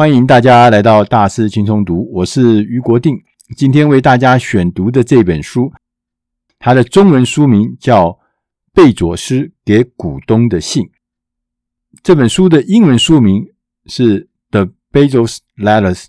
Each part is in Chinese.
欢迎大家来到大师轻松读，我是余国定。今天为大家选读的这本书，它的中文书名叫《贝佐斯给股东的信》。这本书的英文书名是《The Bezos Letters》。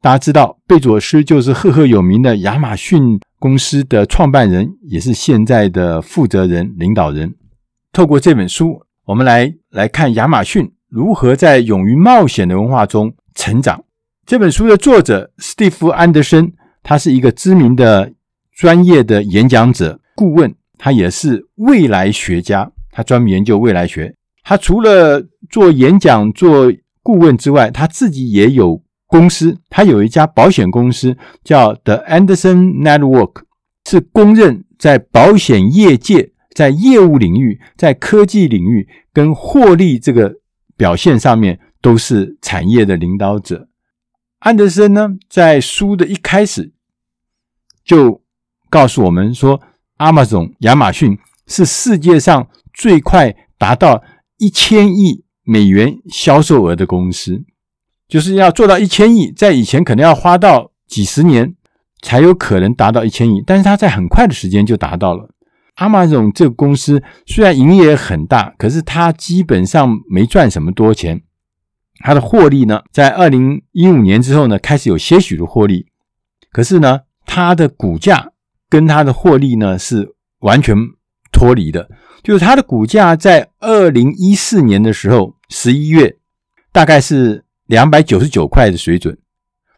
大家知道，贝佐斯就是赫赫有名的亚马逊公司的创办人，也是现在的负责人、领导人。透过这本书，我们来来看亚马逊如何在勇于冒险的文化中成长。这本书的作者史蒂夫·安德森，他是一个知名的专业的演讲者、顾问，他也是未来学家，他专门研究未来学。他除了做演讲、做顾问之外，他自己也有公司，他有一家保险公司叫 The Anderson Network，是公认在保险业界、在业务领域、在科技领域跟获利这个表现上面。都是产业的领导者。安德森呢，在书的一开始就告诉我们说，Amazon 亚马逊是世界上最快达到一千亿美元销售额的公司，就是要做到一千亿，在以前可能要花到几十年才有可能达到一千亿，但是他在很快的时间就达到了。Amazon 这个公司虽然营业很大，可是它基本上没赚什么多钱。它的获利呢，在二零一五年之后呢，开始有些许的获利，可是呢，它的股价跟它的获利呢是完全脱离的。就是它的股价在二零一四年的时候，十一月大概是两百九十九块的水准，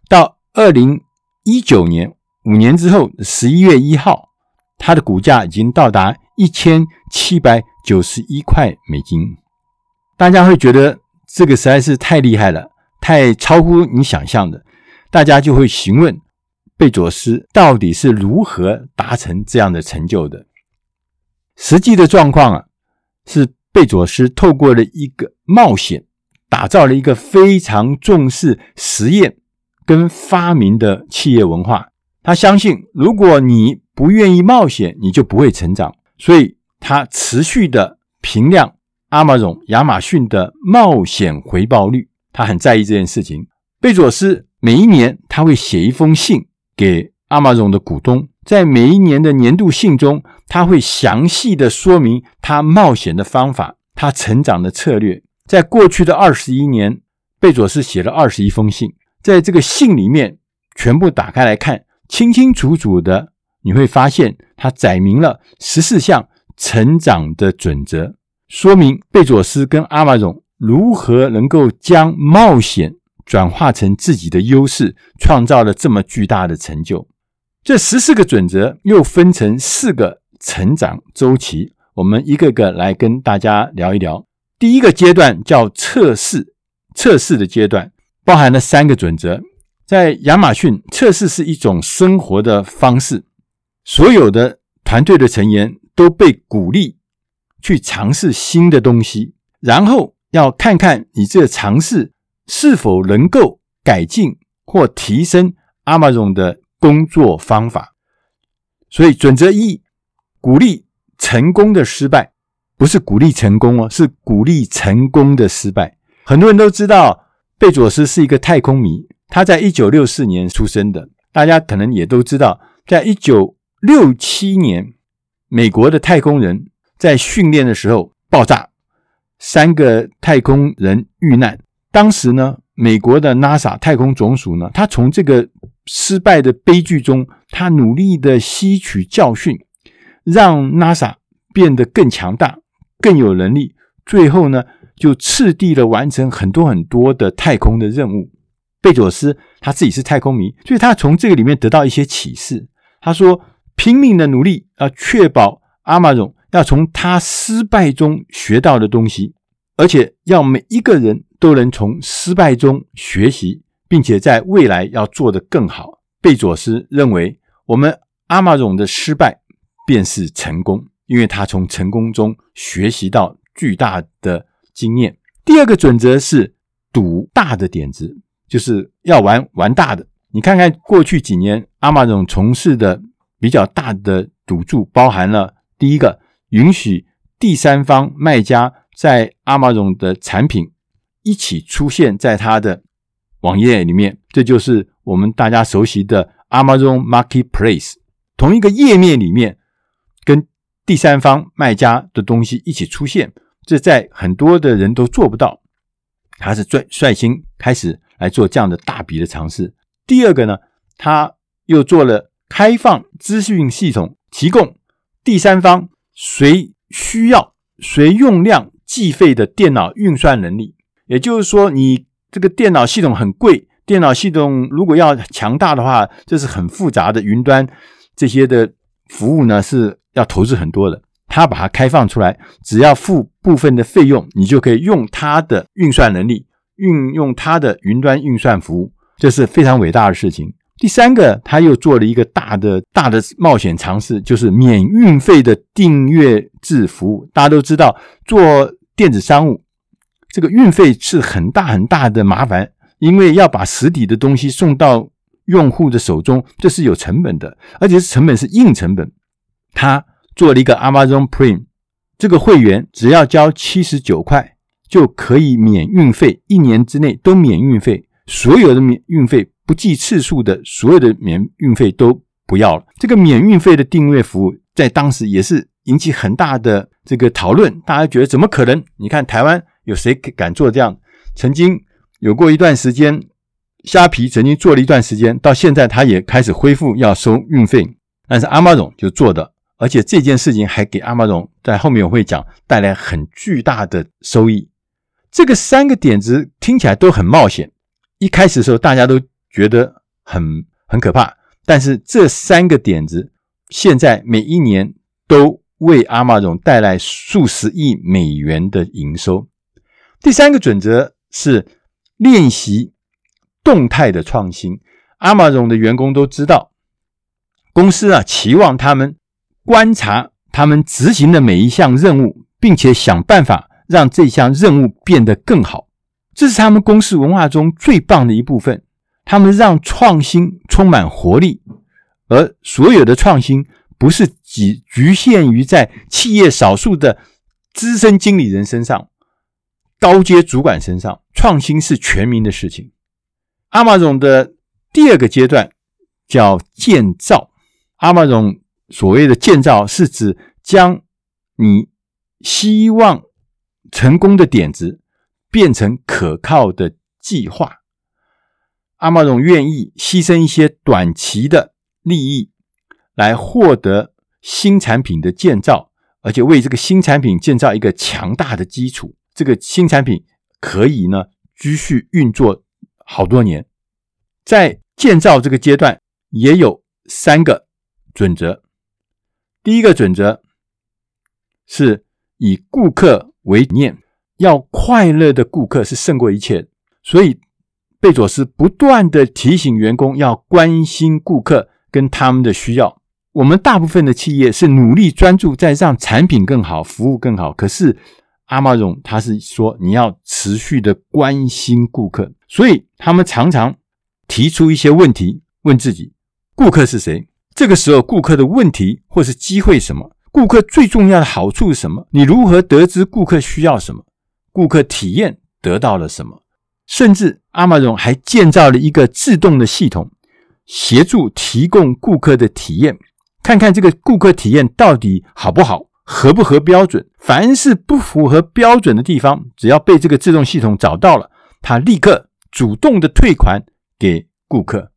到二零一九年五年之后十一月一号，它的股价已经到达一千七百九十一块美金。大家会觉得。这个实在是太厉害了，太超乎你想象的，大家就会询问贝佐斯到底是如何达成这样的成就的。实际的状况啊，是贝佐斯透过了一个冒险，打造了一个非常重视实验跟发明的企业文化。他相信，如果你不愿意冒险，你就不会成长，所以他持续的评量。Amazon 亚马逊的冒险回报率，他很在意这件事情。贝佐斯每一年他会写一封信给 Amazon 的股东，在每一年的年度信中，他会详细的说明他冒险的方法，他成长的策略。在过去的二十一年，贝佐斯写了二十一封信，在这个信里面全部打开来看，清清楚楚的，你会发现他载明了十四项成长的准则。说明贝佐斯跟阿马逊如何能够将冒险转化成自己的优势，创造了这么巨大的成就。这十四个准则又分成四个成长周期，我们一个个来跟大家聊一聊。第一个阶段叫测试，测试的阶段包含了三个准则。在亚马逊，测试是一种生活的方式，所有的团队的成员都被鼓励。去尝试新的东西，然后要看看你这尝试是否能够改进或提升 Amazon 的工作方法。所以准则一，鼓励成功的失败，不是鼓励成功哦，是鼓励成功的失败。很多人都知道贝佐斯是一个太空迷，他在一九六四年出生的，大家可能也都知道，在一九六七年，美国的太空人。在训练的时候爆炸，三个太空人遇难。当时呢，美国的 NASA 太空总署呢，他从这个失败的悲剧中，他努力的吸取教训，让 NASA 变得更强大、更有能力。最后呢，就次第的完成很多很多的太空的任务。贝佐斯他自己是太空迷，所以他从这个里面得到一些启示。他说：“拼命的努力啊，确保阿玛总。”要从他失败中学到的东西，而且要每一个人都能从失败中学习，并且在未来要做得更好。贝佐斯认为，我们阿玛总的失败便是成功，因为他从成功中学习到巨大的经验。第二个准则是赌大的点子，就是要玩玩大的。你看看过去几年阿玛总从事的比较大的赌注，包含了第一个。允许第三方卖家在 Amazon 的产品一起出现在他的网页里面，这就是我们大家熟悉的 Amazon Marketplace，同一个页面里面跟第三方卖家的东西一起出现，这在很多的人都做不到。他是最率先开始来做这样的大笔的尝试。第二个呢，他又做了开放资讯系统，提供第三方谁需要、谁用量计费的电脑运算能力。也就是说，你这个电脑系统很贵，电脑系统如果要强大的话，这是很复杂的云端这些的服务呢，是要投资很多的。他把它开放出来，只要付部分的费用，你就可以用它的运算能力，运用它的云端运算服务，这是非常伟大的事情。第三个，他又做了一个大的大的冒险尝试，就是免运费的订阅制服务。大家都知道，做电子商务，这个运费是很大很大的麻烦，因为要把实体的东西送到用户的手中，这是有成本的，而且是成本是硬成本。他做了一个 Amazon Prime，这个会员只要交七十九块就可以免运费，一年之内都免运费，所有的免运费不计次数的所有的免运费都不要了。这个免运费的订阅服务在当时也是引起很大的这个讨论，大家觉得怎么可能？你看台湾有谁敢做这样？曾经有过一段时间，虾皮曾经做了一段时间，到现在他也开始恢复要收运费，但是 Amazon 就做的。而且这件事情还给 Amazon 在后面我会讲带来很巨大的收益。这个三个点子听起来都很冒险，一开始的时候大家都觉得很很可怕。但是这三个点子现在每一年都为阿玛总带来数十亿美元的营收。第三个准则是练习动态的创新。阿玛总的员工都知道，公司啊期望他们。观察他们执行的每一项任务，并且想办法让这项任务变得更好，这是他们公司文化中最棒的一部分。他们让创新充满活力，而所有的创新不是只局限于在企业少数的资深经理人身上、高阶主管身上，创新是全民的事情。阿玛总的第二个阶段叫建造阿玛总。所谓的建造是指将你希望成功的点子变成可靠的计划。Amazon 愿意牺牲一些短期的利益来获得新产品的建造，而且为这个新产品建造一个强大的基础。这个新产品可以呢继续运作好多年。在建造这个阶段，也有三个准则。第一个准则是以顾客为念，要快乐的顾客是胜过一切。所以，贝佐斯不断的提醒员工要关心顾客跟他们的需要。我们大部分的企业是努力专注在让产品更好、服务更好，可是 Amazon 他是说你要持续的关心顾客，所以他们常常提出一些问题，问自己：顾客是谁？这个时候，顾客的问题或是机会什么？顾客最重要的好处是什么？你如何得知顾客需要什么？顾客体验得到了什么？甚至 Amazon 还建造了一个自动的系统，协助提供顾客的体验，看看这个顾客体验到底好不好，合不合标准。凡是不符合标准的地方，只要被这个自动系统找到了，它立刻主动的退款给顾客。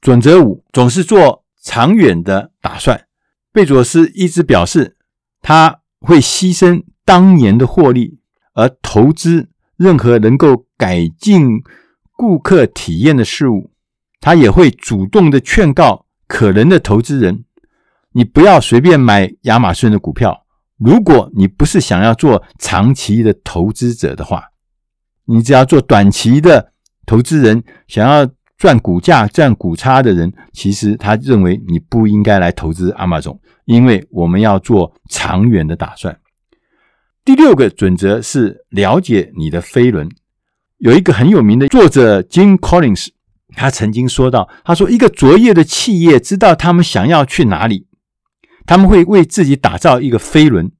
准则五，总是做。长远的打算，贝佐斯一直表示他会牺牲当年的获利，而投资任何能够改进顾客体验的事物。他也会主动的劝告可能的投资人：你不要随便买亚马逊的股票。如果你不是想要做长期的投资者的话，你只要做短期的投资人，想要。赚股价、赚股差的人，其实他认为你不应该来投资 Amazon，因为我们要做长远的打算。第六个准则是了解你的飞轮。有一个很有名的作者 Jim Collins，他曾经说到：“他说，一个卓越的企业知道他们想要去哪里，他们会为自己打造一个飞轮。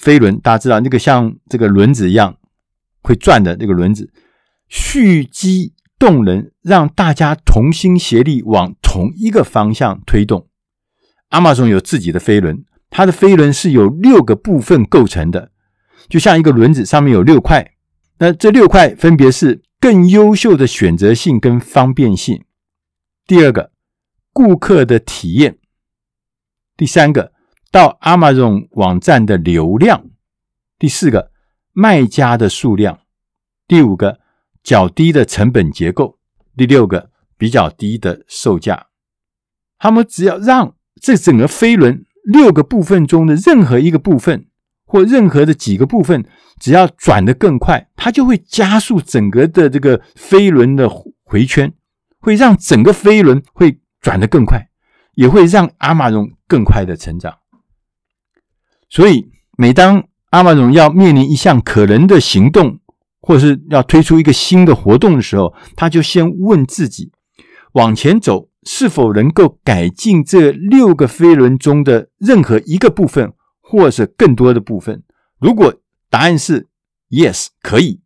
飞轮大家知道，那个像这个轮子一样会转的那个轮子，蓄积。”动能，让大家同心协力往同一个方向推动。Amazon 有自己的飞轮，它的飞轮是由六个部分构成的，就像一个轮子，上面有六块。那这六块分别是更优秀的选择性跟方便性。第二个，顾客的体验。第三个，到 Amazon 网站的流量。第四个，卖家的数量。第五个，较低的成本结构。第六个，比较低的售价。他们只要让这整个飞轮六个部分中的任何一个部分，或任何的几个部分，只要转得更快，它就会加速整个的这个飞轮的回圈，会让整个飞轮会转得更快，也会让 Amazon 更快的成长。所以，每当阿玛荣要面临一项可能的行动，或是要推出一个新的活动的时候，他就先问自己：往前走是否能够改进这六个飞轮中的任何一个部分，或是更多的部分？如果答案是 Yes，可以，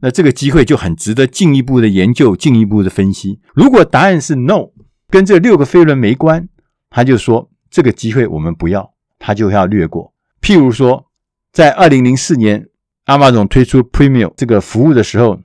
那这个机会就很值得进一步的研究、进一步的分析。如果答案是 No，跟这六个飞轮没关，他就说这个机会我们不要，他就要略过。譬如说，在二零零四年。Amazon 推出 Premium 这个服务的时候，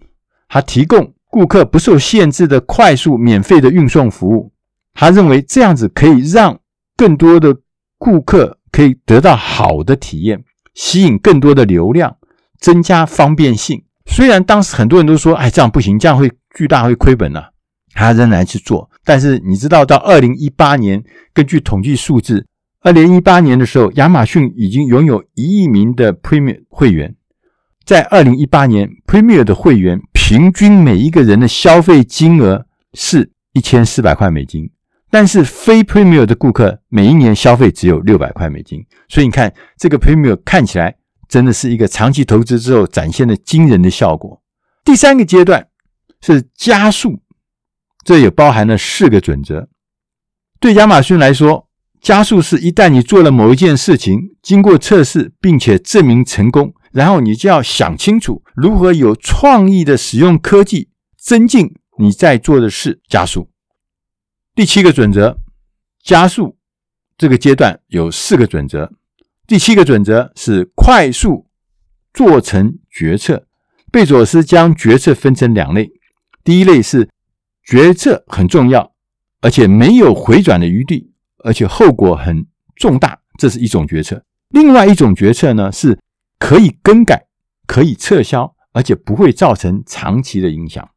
他提供顾客不受限制的快速免费的运送服务。他认为这样子可以让更多的顾客可以得到好的体验，吸引更多的流量，增加方便性。虽然当时很多人都说：“哎，这样不行，这样会巨大会亏本啊。”他仍然去做。但是你知道，到二零一八年，根据统计数字，二零一八年的时候，亚马逊已经拥有一亿名的 Premier 会员。在二零一八年，Premier 的会员平均每一个人的消费金额是一千四百块美金，但是非 Premier 的顾客每一年消费只有六百块美金。所以你看，这个 Premier 看起来真的是一个长期投资之后展现的惊人的效果。第三个阶段是加速，这也包含了四个准则。对亚马逊来说，加速是一旦你做了某一件事情，经过测试并且证明成功。然后你就要想清楚如何有创意的使用科技，增进你在做的事，加速。第七个准则，加速这个阶段有四个准则。第七个准则是快速做成决策。贝佐斯将决策分成两类，第一类是决策很重要，而且没有回转的余地，而且后果很重大，这是一种决策。另外一种决策呢是。可以更改，可以撤销，而且不会造成长期的影响。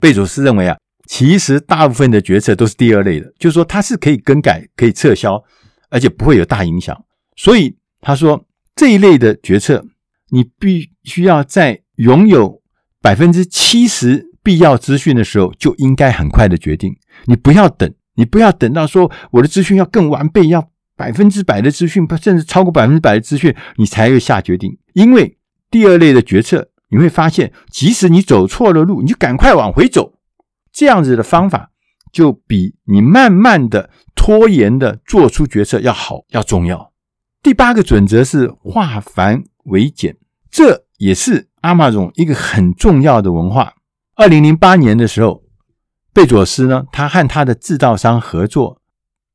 贝佐斯认为啊，其实大部分的决策都是第二类的，就是说它是可以更改、可以撤销，而且不会有大影响。所以他说这一类的决策，你必须要在拥有百分之七十必要资讯的时候，就应该很快的决定。你不要等，你不要等到说我的资讯要更完备，要百分之百的资讯，甚至超过百分之百的资讯，你才会下决定。因为第二类的决策，你会发现，即使你走错了路，你就赶快往回走。这样子的方法，就比你慢慢的拖延的做出决策要好，要重要。第八个准则是化繁为简，这也是阿玛荣一个很重要的文化。二零零八年的时候，贝佐斯呢，他和他的制造商合作，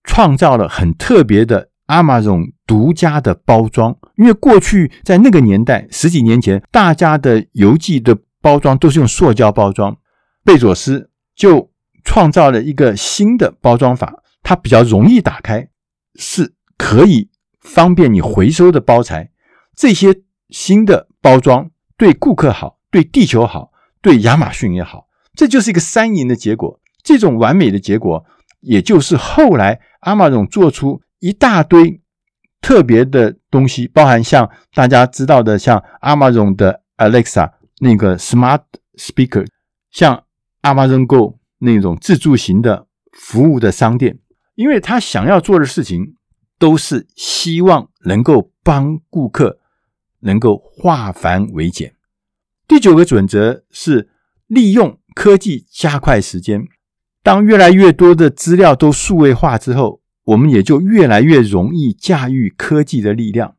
创造了很特别的阿玛荣独家的包装。因为过去在那个年代，十几年前，大家的邮寄的包装都是用塑胶包装，贝佐斯就创造了一个新的包装法，它比较容易打开，是可以方便你回收的包材。这些新的包装对顾客好，对地球好，对亚马逊也好，这就是一个三赢的结果。这种完美的结果，也就是后来 Amazon 做出一大堆。特别的东西，包含像大家知道的，像 Amazon 的 Alexa 那个 Smart Speaker，像 Amazon Go 那种自助型的服务的商店，因为他想要做的事情都是希望能够帮顾客能够化繁为简。第九个准则是利用科技加快时间，当越来越多的资料都数位化之后。我们也就越来越容易驾驭科技的力量，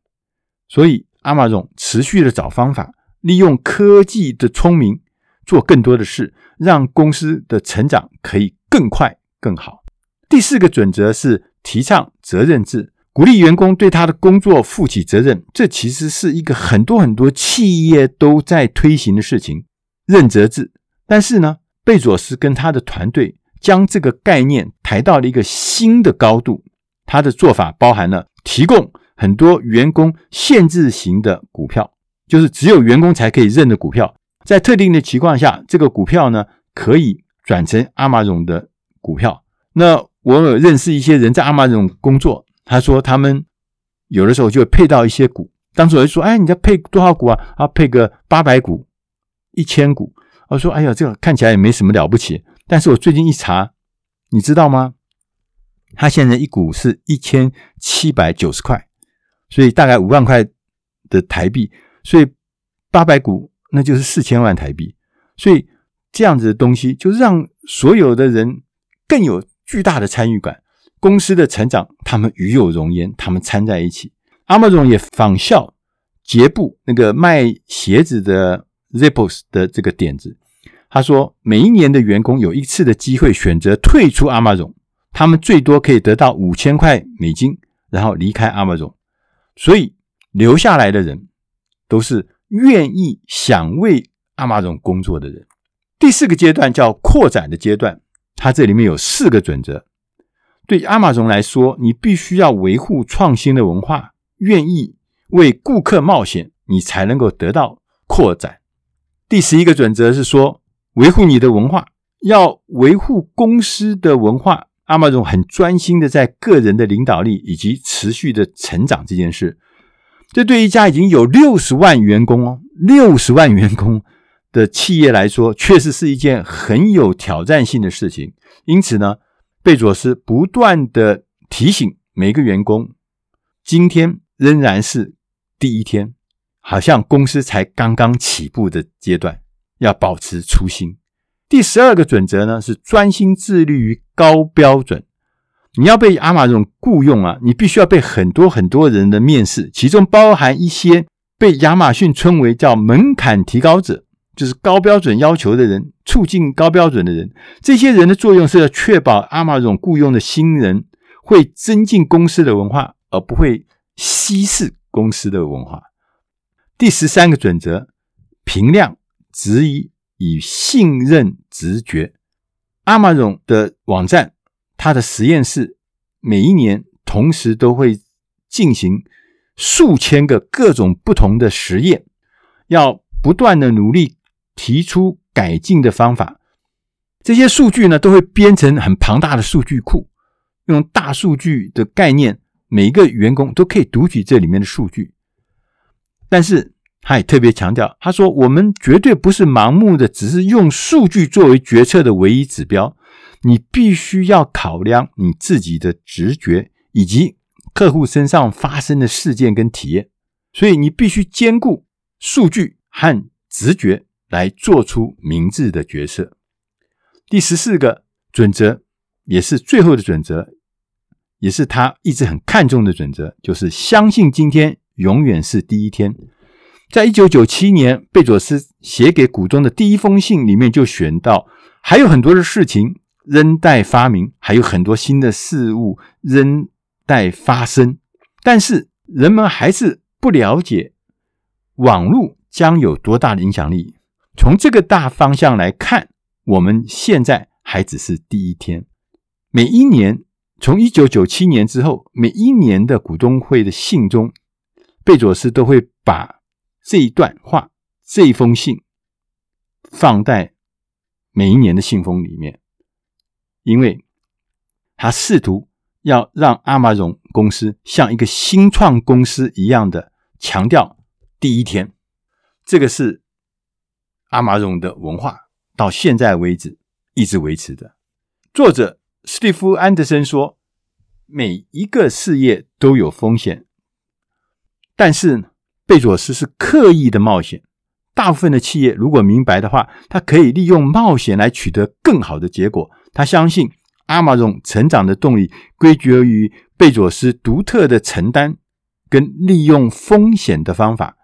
所以 Amazon 持续的找方法，利用科技的聪明，做更多的事，让公司的成长可以更快更好。第四个准则是提倡责任制，鼓励员工对他的工作负起责任。这其实是一个很多很多企业都在推行的事情，任责制。但是呢，贝佐斯跟他的团队将这个概念抬到了一个新的高度。他的做法包含了提供很多员工限制型的股票，就是只有员工才可以认的股票，在特定的情况下，这个股票呢可以转成阿玛荣的股票。那我有认识一些人在阿玛荣工作，他说他们有的时候就会配到一些股。当时我就说：“哎，你要配多少股啊？啊，配个八百股、一千股。”我说：“哎呀，这个看起来也没什么了不起。”但是我最近一查，你知道吗？他现在一股是一千七百九十块，所以大概五万块的台币，所以八百股那就是四千万台币。所以这样子的东西，就让所有的人更有巨大的参与感。公司的成长，他们与有荣焉，他们掺在一起。Amazon 也仿效杰布那个卖鞋子的 Zappos 的这个点子。他说，每一年的员工有一次的机会选择退出 Amazon。他们最多可以得到五千块美金，然后离开 Amazon。所以留下来的人都是愿意想为 Amazon 工作的人。第四个阶段叫扩展的阶段，它这里面有四个准则。对 Amazon 来说，你必须要维护创新的文化，愿意为顾客冒险，你才能够得到扩展。第十一个准则是说，维护你的文化，要维护公司的文化。Amazon 很专心的在个人的领导力以及持续的成长这件事，这对一家已经有六十万员工哦，六十万员工的企业来说，确实是一件很有挑战性的事情。因此呢，贝佐斯不断的提醒每个员工，今天仍然是第一天，好像公司才刚刚起步的阶段，要保持初心。第十二个准则呢，是专心致力于高标准。你要被亚马逊雇佣啊，你必须要被很多很多人的面试，其中包含一些被亚马逊称为叫门槛提高者，就是高标准要求的人，促进高标准的人。这些人的作用是要确保亚马逊雇佣的新人会增进公司的文化，而不会稀释公司的文化。第十三个准则，评量质疑。以信任直觉，Amazon 的网站，他的实验室每一年同时都会进行数千个各种不同的实验，要不断的努力提出改进的方法。这些数据呢，都会编成很庞大的数据库，用大数据的概念，每一个员工都可以读取这里面的数据，但是。他也特别强调，他说：“我们绝对不是盲目的，只是用数据作为决策的唯一指标。你必须要考量你自己的直觉以及客户身上发生的事件跟体验，所以你必须兼顾数据和直觉来做出明智的决策。”第十四个准则，也是最后的准则，也是他一直很看重的准则，就是相信今天永远是第一天。在一九九七年，贝佐斯写给股东的第一封信里面就选到，还有很多的事情仍待发明，还有很多新的事物仍待发生。但是人们还是不了解网络将有多大的影响力。从这个大方向来看，我们现在还只是第一天。每一年，从一九九七年之后，每一年的股东会的信中，贝佐斯都会把。这一段话，这一封信，放在每一年的信封里面，因为他试图要让 Amazon 公司像一个新创公司一样的强调第一天，这个是 Amazon 的文化，到现在为止一直维持的。作者史蒂夫·安德森说：“每一个事业都有风险，但是。”贝佐斯是刻意的冒险。大部分的企业如果明白的话，他可以利用冒险来取得更好的结果。他相信阿玛总成长的动力归结于贝佐斯独特的承担跟利用风险的方法。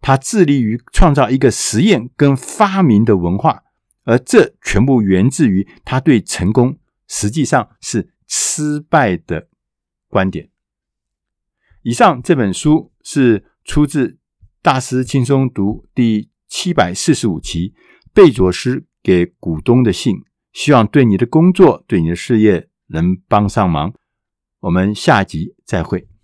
他致力于创造一个实验跟发明的文化，而这全部源自于他对成功实际上是失败的观点。以上这本书是出自《大师轻松读》第七百四十五期，贝佐斯给股东的信，希望对你的工作、对你的事业能帮上忙。我们下集再会。